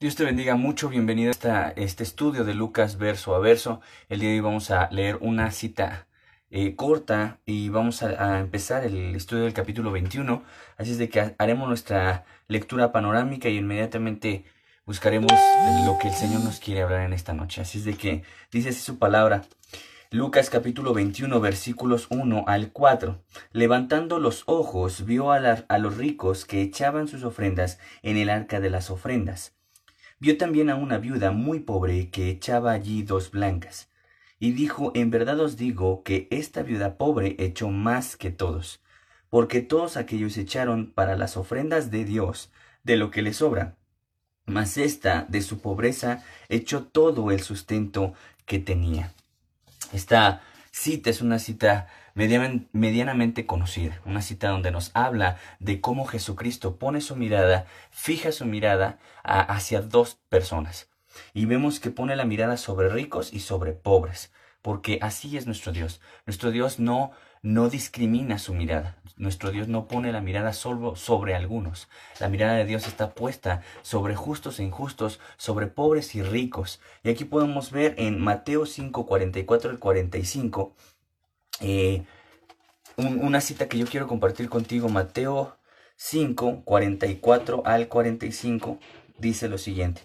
Dios te bendiga mucho, bienvenido a este estudio de Lucas verso a verso. El día de hoy vamos a leer una cita eh, corta y vamos a, empezar el estudio del capítulo 21. Así es de que haremos nuestra lectura panorámica y inmediatamente buscaremos lo que el Señor nos quiere hablar en esta noche. Así es de que dice así su palabra. Lucas capítulo 21 versículos 1 al 4. Levantando los ojos vio a, la, a, los ricos que echaban sus ofrendas en el arca de las ofrendas. Vio también a una viuda muy pobre que echaba allí dos blancas. Y dijo, en verdad os digo que esta viuda pobre echó más que todos, porque todos aquellos echaron para las ofrendas de Dios de lo que les sobra. Mas esta de su pobreza echó todo el sustento que tenía. Esta cita es una cita medianamente conocida, una cita donde nos habla de cómo Jesucristo pone su mirada, fija su mirada hacia dos personas. Y vemos que pone la mirada sobre ricos y sobre pobres, porque así es nuestro Dios. Nuestro Dios no no discrimina su mirada. Nuestro Dios no pone la mirada solo sobre algunos. La mirada de Dios está puesta sobre justos e injustos, sobre pobres y ricos. Y aquí podemos ver en Mateo 5, 44 al 45, eh, un, una cita que yo quiero compartir contigo. Mateo 5, 44 al 45 dice lo siguiente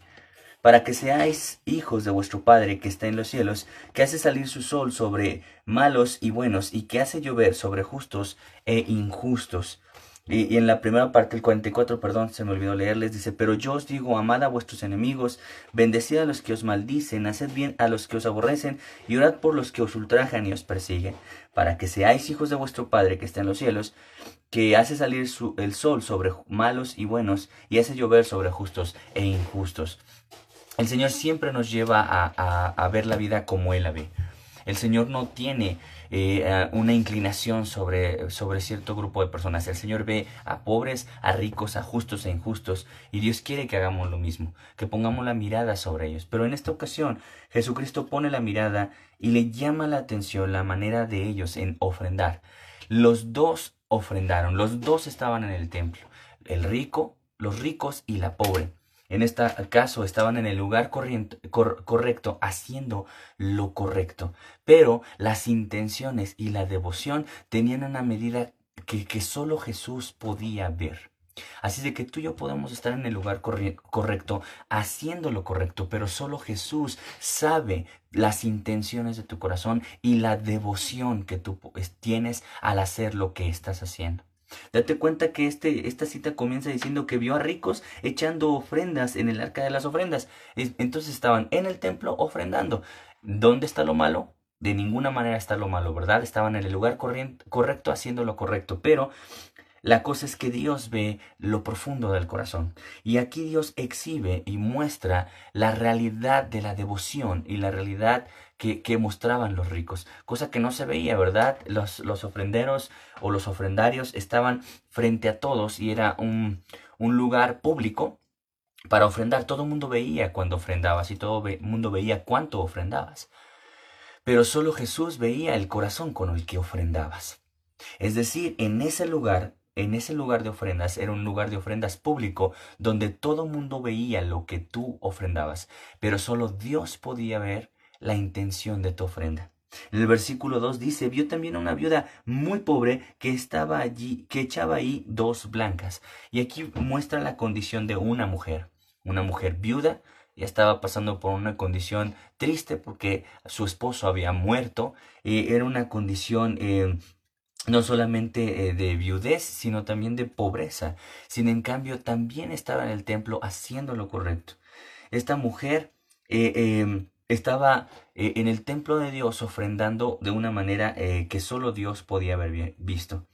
para que seáis hijos de vuestro Padre que está en los cielos, que hace salir su sol sobre malos y buenos, y que hace llover sobre justos e injustos. Y, en la primera parte, el 44, perdón, se me olvidó leerles, dice, pero yo os digo, amad a vuestros enemigos, bendecid a los que os maldicen, haced bien a los que os aborrecen, y orad por los que os ultrajan y os persiguen, para que seáis hijos de vuestro Padre que está en los cielos, que hace salir el sol sobre malos y buenos, y hace llover sobre justos e injustos. El Señor siempre nos lleva a, ver la vida como Él la ve. El Señor no tiene eh, una inclinación sobre, sobre cierto grupo de personas. El Señor ve a pobres, a ricos, a justos e injustos. Y Dios quiere que hagamos lo mismo, que pongamos la mirada sobre ellos. Pero en esta ocasión Jesucristo pone la mirada y le llama la atención la manera de ellos en ofrendar. Los dos ofrendaron, los dos estaban en el templo. El rico, los ricos y la pobre. En este caso estaban en el lugar correcto, haciendo lo correcto. Pero las intenciones y la devoción tenían una medida que, solo Jesús podía ver. Así de que tú y yo podemos estar en el lugar correcto, haciendo lo correcto, pero solo Jesús sabe las intenciones de tu corazón y la devoción que tú tienes al hacer lo que estás haciendo. Date cuenta que este, esta cita comienza diciendo que vio a ricos echando ofrendas en el arca de las ofrendas. Entonces estaban en el templo ofrendando. ¿Dónde está lo malo? De ninguna manera está lo malo, ¿verdad? Estaban en el lugar correcto haciendo lo correcto. Pero la cosa es que Dios ve lo profundo del corazón. Y aquí Dios exhibe y muestra la realidad de la devoción y la realidad que, mostraban los ricos. Cosa que no se veía, ¿verdad? Los, los ofrenderos o los ofrendarios estaban frente a todos y era un, un lugar público para ofrendar. Todo el mundo veía cuando ofrendabas y todo el mundo veía cuánto ofrendabas. Pero solo Jesús veía el corazón con el que ofrendabas. Es decir, en ese lugar en ese lugar de ofrendas era un lugar de ofrendas público donde todo mundo veía lo que tú ofrendabas, pero solo Dios podía ver la intención de tu ofrenda. En el versículo 2 dice, vio también a una viuda muy pobre que estaba allí, que echaba ahí dos blancas. Y aquí muestra la condición de una mujer, una mujer viuda, ya estaba pasando por una condición triste porque su esposo había muerto, y era una condición eh, no solamente eh, de viudez, sino también de pobreza. Sin en cambio, también estaba en el templo haciendo lo correcto. Esta mujer eh, em, estaba eh, en el templo de Dios ofrendando de una manera que solo Dios podía haber visto.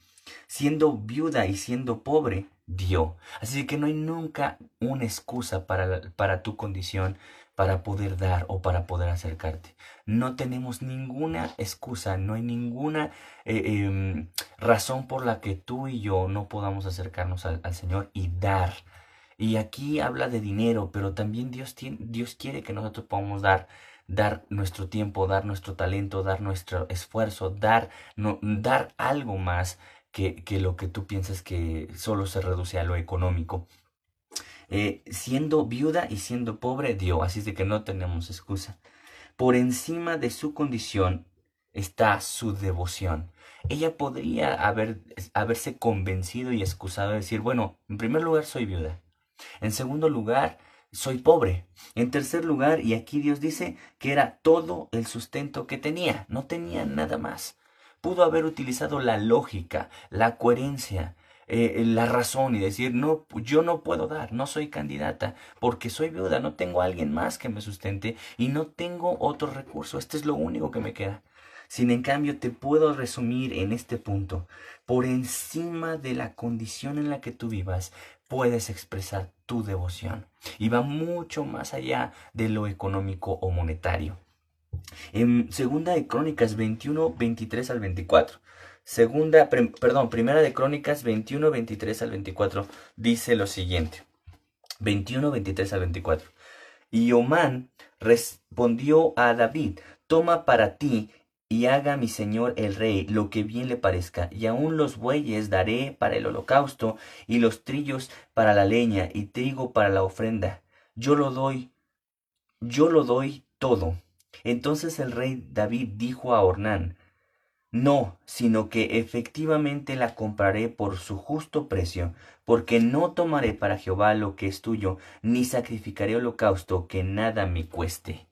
Siendo viuda y siendo pobre, dio. Así que no hay nunca una excusa para, para tu condición para poder dar o para poder acercarte. No tenemos ninguna excusa, no hay ninguna eh, em, razón por la que tú y yo no podamos acercarnos al, Señor y dar. Y aquí habla de dinero, pero también Dios, tiene, Dios quiere que nosotros podamos dar dar nuestro tiempo, dar nuestro talento, dar nuestro esfuerzo, dar, no, dar algo más que, que, lo que tú piensas que solo se reduce a lo económico. eh, siendo viuda y siendo pobre, dio, así es de que no tenemos excusa. Por encima de su condición está su devoción. Ella podría haber, haberse convencido y excusado de decir, bueno, en primer lugar soy viuda. En segundo lugar, soy pobre. En tercer lugar, y aquí Dios dice que era todo el sustento que tenía, no tenía nada más. Pudo haber utilizado la lógica, la coherencia, eh, la razón y decir, no, yo no puedo dar, no soy candidata, porque soy viuda, no tengo a alguien más que me sustente y no tengo otro recurso, este es lo único que me queda. Sin en cambio, te puedo resumir en este punto, por encima de la condición en la que tú vivas, puedes expresar tu devoción y va mucho más allá de lo económico o monetario. En segunda de Crónicas 21, 23 al 24. Segunda, perdón, primera de Crónicas 21, 23 al 24 dice lo siguiente. 21, 23 al 24. Y Omán respondió a David, toma para ti y haga mi señor el rey lo que bien le parezca, y aun los bueyes daré para el holocausto, y los trillos para la leña, y trigo para la ofrenda. Yo lo doy, yo lo doy todo. Entonces el rey David dijo a Ornán, no, sino que efectivamente la compraré por su justo precio, porque no tomaré para Jehová lo que es tuyo, ni sacrificaré holocausto que nada me cueste.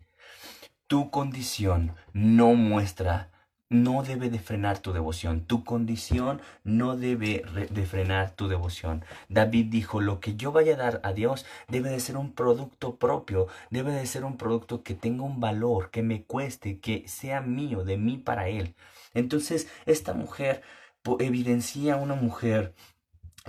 Tu condición no muestra, no debe de frenar tu devoción. Tu condición no debe de frenar tu devoción. David dijo, lo que yo vaya a dar a Dios debe de ser un producto propio, debe de ser un producto que tenga un valor, que me cueste, que sea mío, de mí para Él. Entonces, esta mujer evidencia una mujer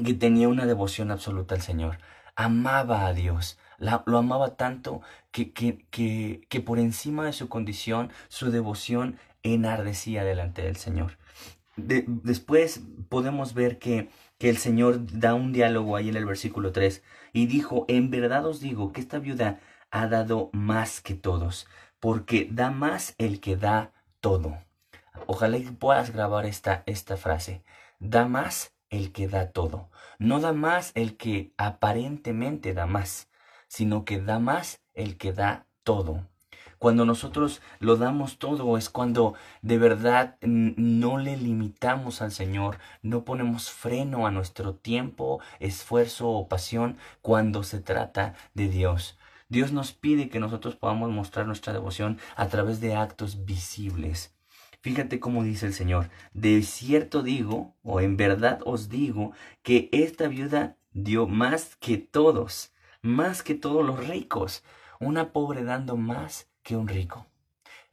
que tenía una devoción absoluta al Señor. Amaba a Dios, lo amaba tanto que, que, que, que por encima de su condición, su devoción enardecía delante del Señor. después podemos ver que, que el Señor da un diálogo ahí en el versículo 3 y dijo, en verdad os digo que esta viuda ha dado más que todos, porque da más el que da todo. Ojalá que puedas grabar esta, esta frase. Da más el que da todo. No da más el que aparentemente da más, sino que da más el que da todo. Cuando nosotros lo damos todo es cuando de verdad no le limitamos al Señor, no ponemos freno a nuestro tiempo, esfuerzo o pasión cuando se trata de Dios. Dios nos pide que nosotros podamos mostrar nuestra devoción a través de actos visibles. Fíjate cómo dice el Señor, de cierto digo, o en verdad os digo, que esta viuda dio más que todos, más que todos los ricos, una pobre dando más que un rico.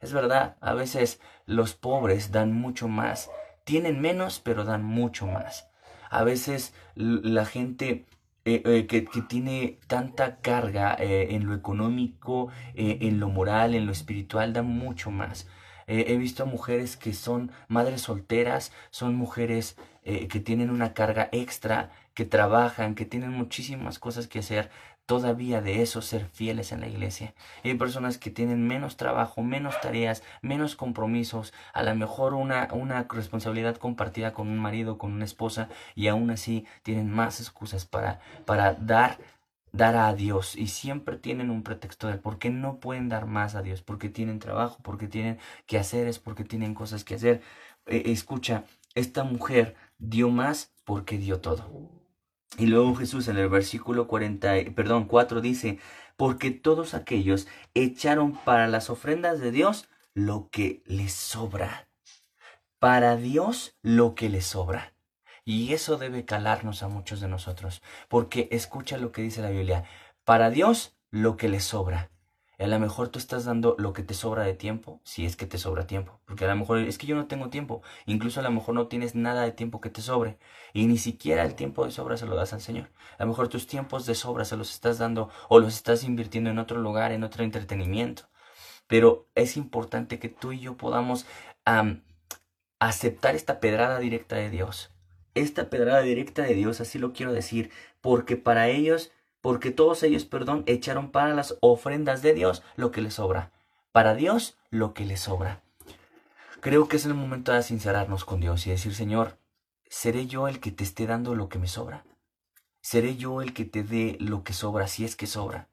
Es verdad, a veces los pobres dan mucho más, tienen menos, pero dan mucho más. A veces la gente eh, eh, que, tiene tanta carga eh, en lo económico, en lo moral, en lo espiritual, da mucho más. He visto mujeres que son madres solteras, son mujeres que tienen una carga extra, que trabajan, que tienen muchísimas cosas que hacer, todavía de eso ser fieles en la iglesia. hay personas que tienen menos trabajo, menos tareas, menos compromisos, a lo mejor una, una responsabilidad compartida con un marido, con una esposa, y aún así tienen más excusas para, para dar dar a Dios y siempre tienen un pretexto de por qué no pueden dar más a Dios, porque tienen trabajo, porque tienen que hacer, es porque tienen cosas que hacer. Eh, escucha, esta mujer dio más porque dio todo. Y luego Jesús en el versículo 40, perdón, 4 dice, porque todos aquellos echaron para las ofrendas de Dios lo que les sobra. Para Dios lo que les sobra. Y eso debe calarnos a muchos de nosotros, porque escucha lo que dice la Biblia, para Dios lo que le sobra. A lo mejor tú estás dando lo que te sobra de tiempo, si es que te sobra tiempo, porque a lo mejor es que yo no tengo tiempo, incluso a lo mejor no tienes nada de tiempo que te sobre, y ni siquiera el tiempo de sobra se lo das al Señor. A lo mejor tus tiempos de sobra se los estás dando o los estás invirtiendo en otro lugar, en otro entretenimiento. Pero es importante que tú y yo podamos aceptar esta pedrada directa de Dios esta pedrada directa de Dios, así lo quiero decir, porque para ellos, porque todos ellos, perdón, echaron para las ofrendas de Dios lo que les sobra. Para Dios lo que les sobra. Creo que es el momento de sincerarnos con Dios y decir, Señor, ¿seré yo el que te esté dando lo que me sobra? seré yo el que te dé lo que sobra, si es que sobra.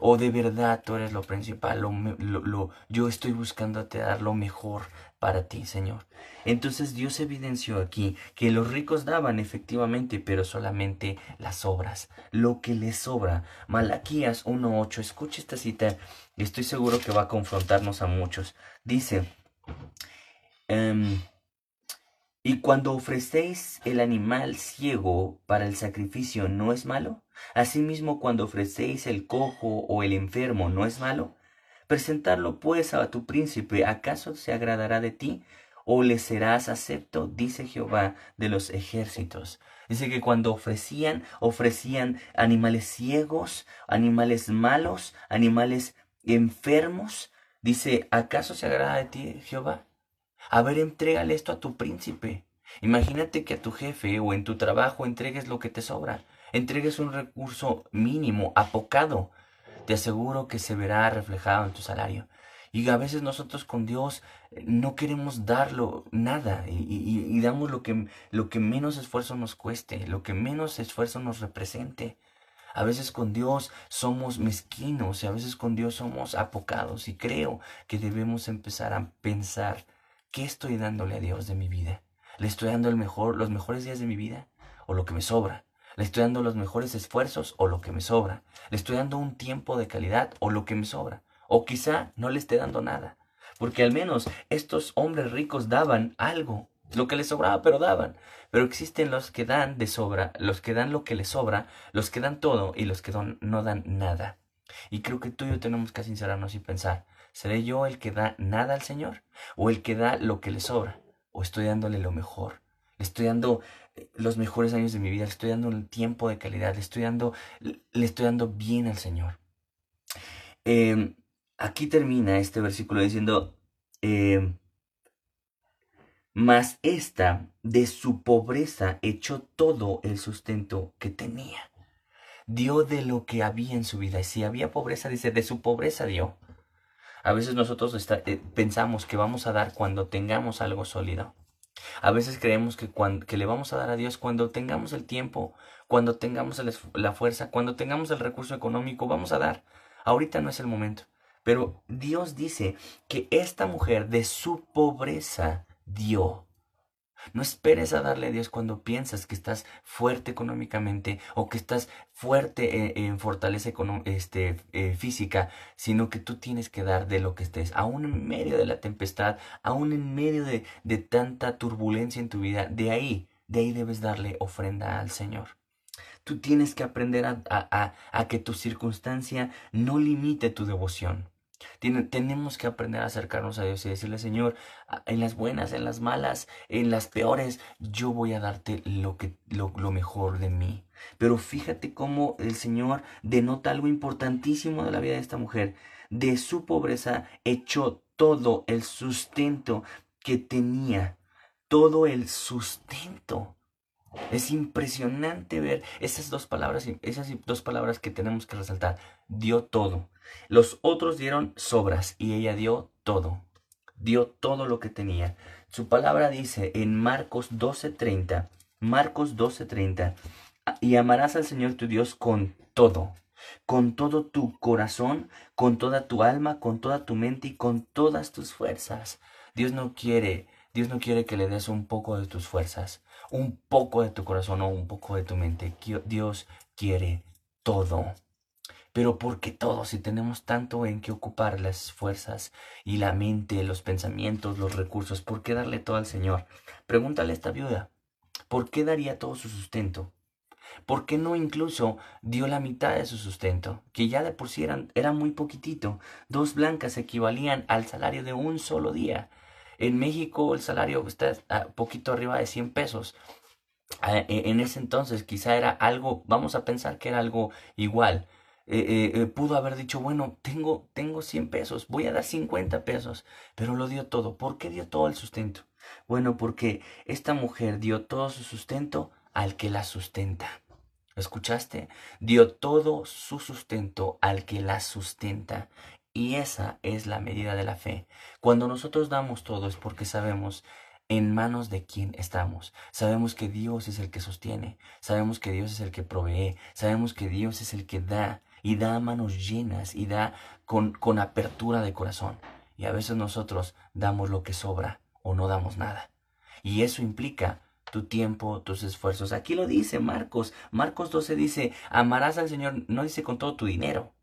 O de verdad tú eres lo principal, lo, lo, yo estoy buscándote dar lo mejor para ti, Señor. Entonces Dios evidenció aquí que los ricos daban efectivamente, pero solamente las obras, lo que les sobra. Malaquías 1.8, escucha esta cita, estoy seguro que va a confrontarnos a muchos. Dice, em, y cuando ofrecéis el animal ciego para el sacrificio, ¿no es malo? Asimismo, cuando ofrecéis el cojo o el enfermo, ¿no es malo? Presentarlo pues a tu príncipe, ¿acaso se agradará de ti? ¿O le serás acepto? Dice Jehová de los ejércitos. Dice que cuando ofrecían, ofrecían animales ciegos, animales malos, animales enfermos. Dice, ¿acaso se agrada de ti, Jehová? A ver, entrégale esto a tu príncipe. Imagínate que a tu jefe o en tu trabajo entregues lo que te sobra. Entregues un recurso mínimo, apocado. Te aseguro que se verá reflejado en tu salario. Y a veces nosotros con Dios eh, no queremos darlo nada y, damos lo que, lo que menos esfuerzo nos cueste, lo que menos esfuerzo nos represente. A veces con Dios somos mezquinos y a veces con Dios somos apocados y creo que debemos empezar a pensar ¿Qué estoy dándole a Dios de mi vida? ¿Le estoy dando el mejor, los mejores días de mi vida o lo que me sobra? ¿Le estoy dando los mejores esfuerzos o lo que me sobra? ¿Le estoy dando un tiempo de calidad o lo que me sobra? O quizá no le esté dando nada. Porque al menos estos hombres ricos daban algo, lo que les sobraba, pero daban. Pero existen los que dan de sobra, los que dan lo que les sobra, los que dan todo y los que no dan nada. Y creo que tú y yo tenemos que sincerarnos y pensar, ¿Seré yo el que da nada al Señor? ¿O el que da lo que le sobra? ¿O estoy dándole lo mejor? Estoy dando eh, los mejores años de mi vida, le estoy dando un tiempo de calidad, le estoy dando, le estoy dando bien al Señor. Em, aquí termina este versículo diciendo, em, mas esta de su pobreza echó todo el sustento que tenía. Dio de lo que había en su vida. Y si había pobreza, dice, de su pobreza dio. A veces nosotros eh, pensamos que vamos a dar cuando tengamos algo sólido. A veces creemos que, que le vamos a dar a Dios cuando tengamos el tiempo, cuando tengamos la fuerza, cuando tengamos el recurso económico, vamos a dar. Ahorita no es el momento. Pero Dios dice que esta mujer de su pobreza dio. No esperes a darle a Dios cuando piensas que estás fuerte económicamente o que estás fuerte en, fortaleza este, eh, física, sino que tú tienes que dar de lo que estés, aún en medio de la tempestad, aún en medio de, de tanta turbulencia en tu vida. De ahí, de ahí debes darle ofrenda al Señor. Tú tienes que aprender a, a, a que tu circunstancia no limite tu devoción tenemos que aprender a acercarnos a Dios y decirle, Señor, en las buenas, en las malas, en las peores, yo voy a darte lo, que, lo, lo mejor de mí. Pero fíjate cómo el Señor denota algo importantísimo de la vida de esta mujer. De su pobreza echó todo el sustento que tenía. Todo el sustento. Es impresionante ver esas dos palabras, esas dos palabras que tenemos que resaltar. Dio todo. Los otros dieron sobras y ella dio todo. Dio todo lo que tenía. Su palabra dice en Marcos 12:30, Marcos 12:30, y amarás al Señor tu Dios con todo, con todo tu corazón, con toda tu alma, con toda tu mente y con todas tus fuerzas. Dios no quiere, Dios no quiere que le des un poco de tus fuerzas, un poco de tu corazón o un poco de tu mente. Dios quiere todo. Pero ¿por qué todo si tenemos tanto en que ocupar las fuerzas y la mente, los pensamientos, los recursos? ¿Por qué darle todo al Señor? Pregúntale a esta viuda. ¿Por qué daría todo su sustento? ¿Por qué no incluso dio la mitad de su sustento? Que ya de por sí era muy poquitito. Dos blancas equivalían al salario de un solo día. En México el salario está a poquito arriba de 100 pesos. E, en ese entonces quizá era algo, vamos a pensar que era algo igual. Eh, eh, eh, pudo haber dicho, bueno, tengo, tengo 100 pesos, voy a dar 50 pesos, pero lo dio todo. ¿Por qué dio todo el sustento? Bueno, porque esta mujer dio todo su sustento al que la sustenta. ¿Escuchaste? Dio todo su sustento al que la sustenta. Y esa es la medida de la fe. Cuando nosotros damos todo es porque sabemos ¿En manos de quién estamos? Sabemos que Dios es el que sostiene, sabemos que Dios es el que provee, sabemos que Dios es el que da y da manos llenas y da con, con apertura de corazón. Y a veces nosotros damos lo que sobra o no damos nada. Y eso implica tu tiempo, tus esfuerzos. Aquí lo dice Marcos. Marcos 12 dice, amarás al Señor, no dice con todo tu dinero.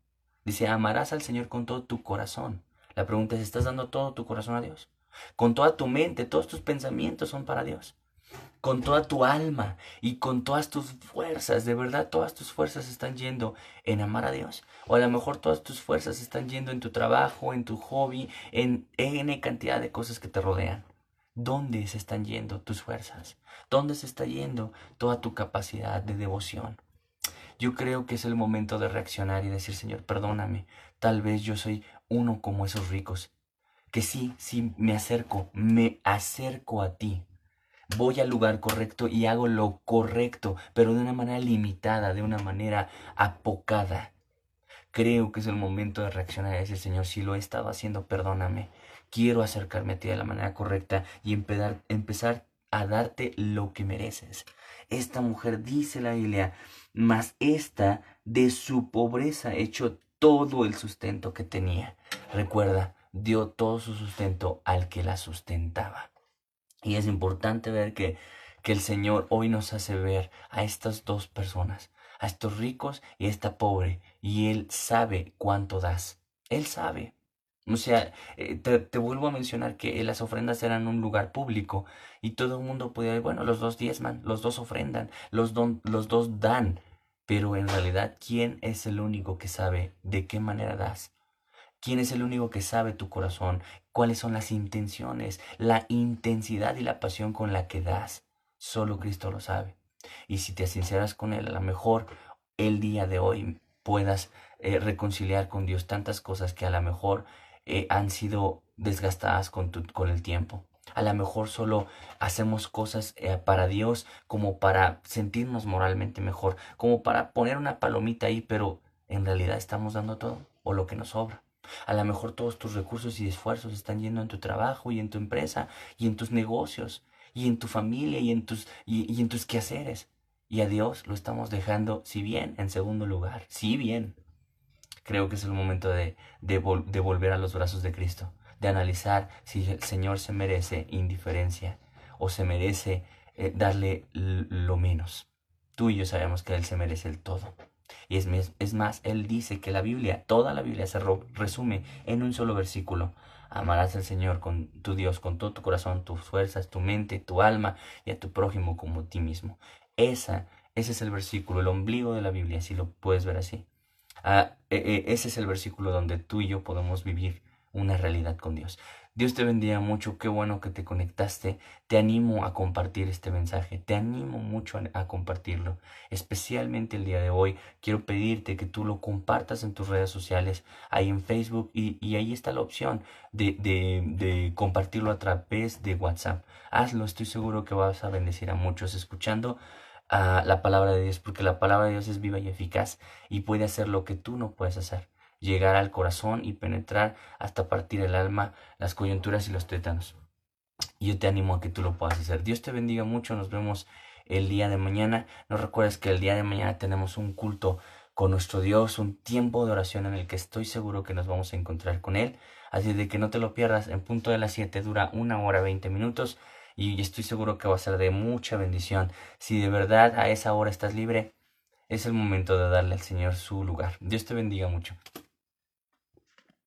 Dice, amarás al Señor con todo tu corazón. La pregunta es, ¿estás dando todo tu corazón a Dios? Con toda tu mente, todos tus pensamientos son para Dios. Con toda tu alma y con todas tus fuerzas, de verdad todas tus fuerzas están yendo en amar a Dios. O a lo mejor todas tus fuerzas están yendo en tu trabajo, en tu hobby, en N cantidad de cosas que te rodean. ¿Dónde se están yendo tus fuerzas? ¿Dónde se está yendo toda tu capacidad de devoción? Yo creo que es el momento de reaccionar y decir, Señor, perdóname, tal vez yo soy uno como esos ricos, que sí, sí, me acerco, me acerco a ti. Voy al lugar correcto y hago lo correcto, pero de una manera limitada, de una manera apocada. Creo que es el momento de reaccionar y decir, Señor, si lo he estado haciendo, perdóname. Quiero acercarme a ti de la manera correcta y empezar, empezar a darte lo que mereces. Esta mujer dice la Biblia, mas esta de su pobreza echó todo el sustento que tenía. Recuerda, dio todo su sustento al que la sustentaba. Y es importante ver que, que el Señor hoy nos hace ver a estas dos personas, a estos ricos y a esta pobre, y Él sabe cuánto das. Él sabe. O sea, eh, te, vuelvo a mencionar que las ofrendas eran un lugar público y todo el mundo podía, bueno, los dos diezman, los dos ofrendan, los, los dos dan, pero en realidad, ¿quién es el único que sabe de qué manera das? ¿Quién es el único que sabe tu corazón? ¿Cuáles son las intenciones, la intensidad y la pasión con la que das? Solo Cristo lo sabe. Y si te sinceras con Él, a lo mejor el día de hoy puedas eh, reconciliar con Dios tantas cosas que a lo mejor eh, han sido desgastadas con, con el tiempo. A lo mejor solo hacemos cosas eh, para Dios como para sentirnos moralmente mejor, como para poner una palomita ahí, pero en realidad estamos dando todo o lo que nos sobra. A lo mejor todos tus recursos y esfuerzos están yendo en tu trabajo y en tu empresa y en tus negocios y en tu familia y en tus, y en tus quehaceres. Y a Dios lo estamos dejando, si bien, en segundo lugar, si bien, creo que es el momento de, de, volver a los brazos de Cristo, de analizar si el Señor se merece indiferencia o se merece eh, darle lo menos. Tú y yo sabemos que Él se merece el todo. Y es, es más, Él dice que la Biblia, toda la Biblia se resume en un solo versículo. Amarás al Señor con tu Dios, con todo tu corazón, tus fuerzas, tu mente, tu alma y a tu prójimo como ti mismo. Esa, ese es el versículo, el ombligo de la Biblia, si lo puedes ver así. Ah, e, e, ese es el versículo donde tú y yo podemos vivir una realidad con Dios. Dios te bendiga mucho, qué bueno que te conectaste. Te animo a compartir este mensaje, te animo mucho a, compartirlo. Especialmente el día de hoy, quiero pedirte que tú lo compartas en tus redes sociales, ahí en Facebook, y, ahí está la opción de compartirlo a través de WhatsApp. Hazlo, estoy seguro que vas a bendecir a muchos escuchando a la palabra de Dios, porque la palabra de Dios es viva y eficaz y puede hacer lo que tú no puedes hacer, llegar al corazón y penetrar hasta partir el alma, las coyunturas y los tétanos. Yo te animo a que tú lo puedas hacer. Dios te bendiga mucho, nos vemos el día de mañana. No recuerdes que el día de mañana tenemos un culto con nuestro Dios, un tiempo de oración en el que estoy seguro que nos vamos a encontrar con Él. Así de que no te lo pierdas, en punto de las 7 dura una hora 20 minutos y estoy seguro que va a ser de mucha bendición. Si de verdad a esa hora estás libre, es el momento de darle al Señor su lugar. Dios te bendiga mucho.